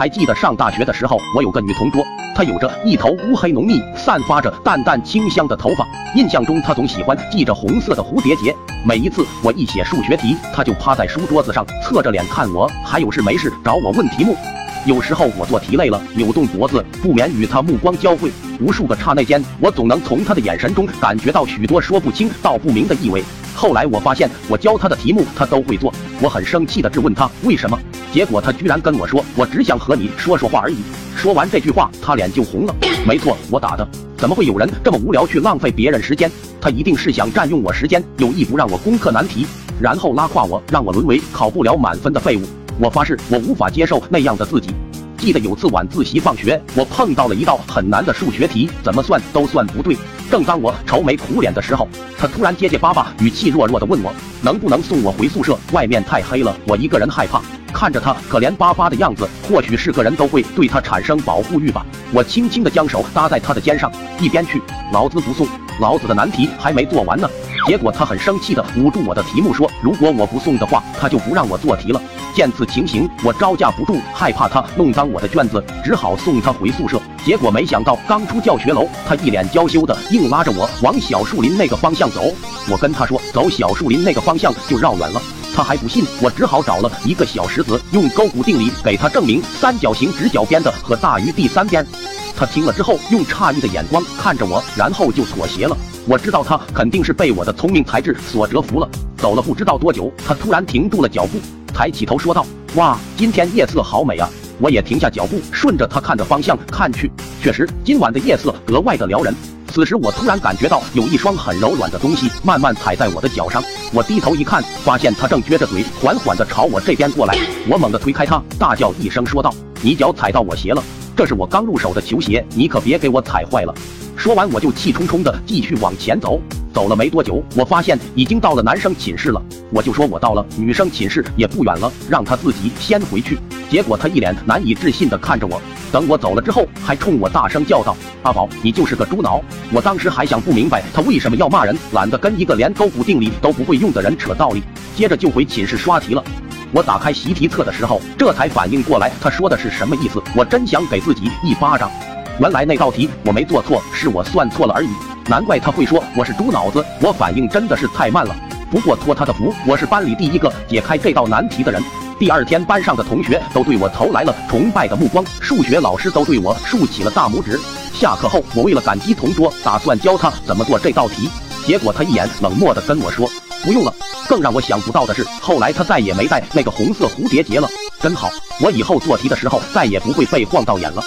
还记得上大学的时候，我有个女同桌，她有着一头乌黑浓密、散发着淡淡清香的头发。印象中，她总喜欢系着红色的蝴蝶结。每一次我一写数学题，她就趴在书桌子上，侧着脸看我，还有事没事找我问题目。有时候我做题累了，扭动脖子，不免与他目光交汇。无数个刹那间，我总能从他的眼神中感觉到许多说不清道不明的意味。后来我发现，我教他的题目他都会做，我很生气地质问他为什么。结果他居然跟我说：“我只想和你说说话而已。”说完这句话，他脸就红了。没错，我打的。怎么会有人这么无聊去浪费别人时间？他一定是想占用我时间，有意不让我攻克难题，然后拉胯我，让我沦为考不了满分的废物。我发誓，我无法接受那样的自己。记得有次晚自习放学，我碰到了一道很难的数学题，怎么算都算不对。正当我愁眉苦脸的时候，他突然结结巴巴、语气弱弱的问我，能不能送我回宿舍？外面太黑了，我一个人害怕。看着他可怜巴巴的样子，或许是个人都会对他产生保护欲吧。我轻轻的将手搭在他的肩上，一边去，老子不送，老子的难题还没做完呢。结果他很生气的捂住我的题目说，如果我不送的话，他就不让我做题了。见此情形，我招架不住，害怕他弄脏我的卷子，只好送他回宿舍。结果没想到，刚出教学楼，他一脸娇羞的硬拉着我往小树林那个方向走。我跟他说，走小树林那个方向就绕远了。他还不信，我只好找了一个小石子，用勾股定理给他证明三角形直角边的和大于第三边。他听了之后，用诧异的眼光看着我，然后就妥协了。我知道他肯定是被我的聪明才智所折服了。走了不知道多久，他突然停住了脚步，抬起头说道：“哇，今天夜色好美啊！”我也停下脚步，顺着他看的方向看去，确实，今晚的夜色格外的撩人。此时我突然感觉到有一双很柔软的东西慢慢踩在我的脚上，我低头一看，发现他正撅着嘴缓缓地朝我这边过来。我猛地推开他，大叫一声说道：“你脚踩到我鞋了，这是我刚入手的球鞋，你可别给我踩坏了。”说完我就气冲冲地继续往前走。走了没多久，我发现已经到了男生寝室了，我就说我到了，女生寝室也不远了，让他自己先回去。结果他一脸难以置信地看着我，等我走了之后，还冲我大声叫道：“阿宝，你就是个猪脑！”我当时还想不明白他为什么要骂人，懒得跟一个连勾股定理都不会用的人扯道理，接着就回寝室刷题了。我打开习题册的时候，这才反应过来他说的是什么意思。我真想给自己一巴掌。原来那道题我没做错，是我算错了而已。难怪他会说我是猪脑子，我反应真的是太慢了。不过托他的福，我是班里第一个解开这道难题的人。第二天，班上的同学都对我投来了崇拜的目光，数学老师都对我竖起了大拇指。下课后，我为了感激同桌，打算教他怎么做这道题。结果他一眼冷漠地跟我说：“不用了。”更让我想不到的是，后来他再也没戴那个红色蝴蝶结了。真好，我以后做题的时候再也不会被晃到眼了。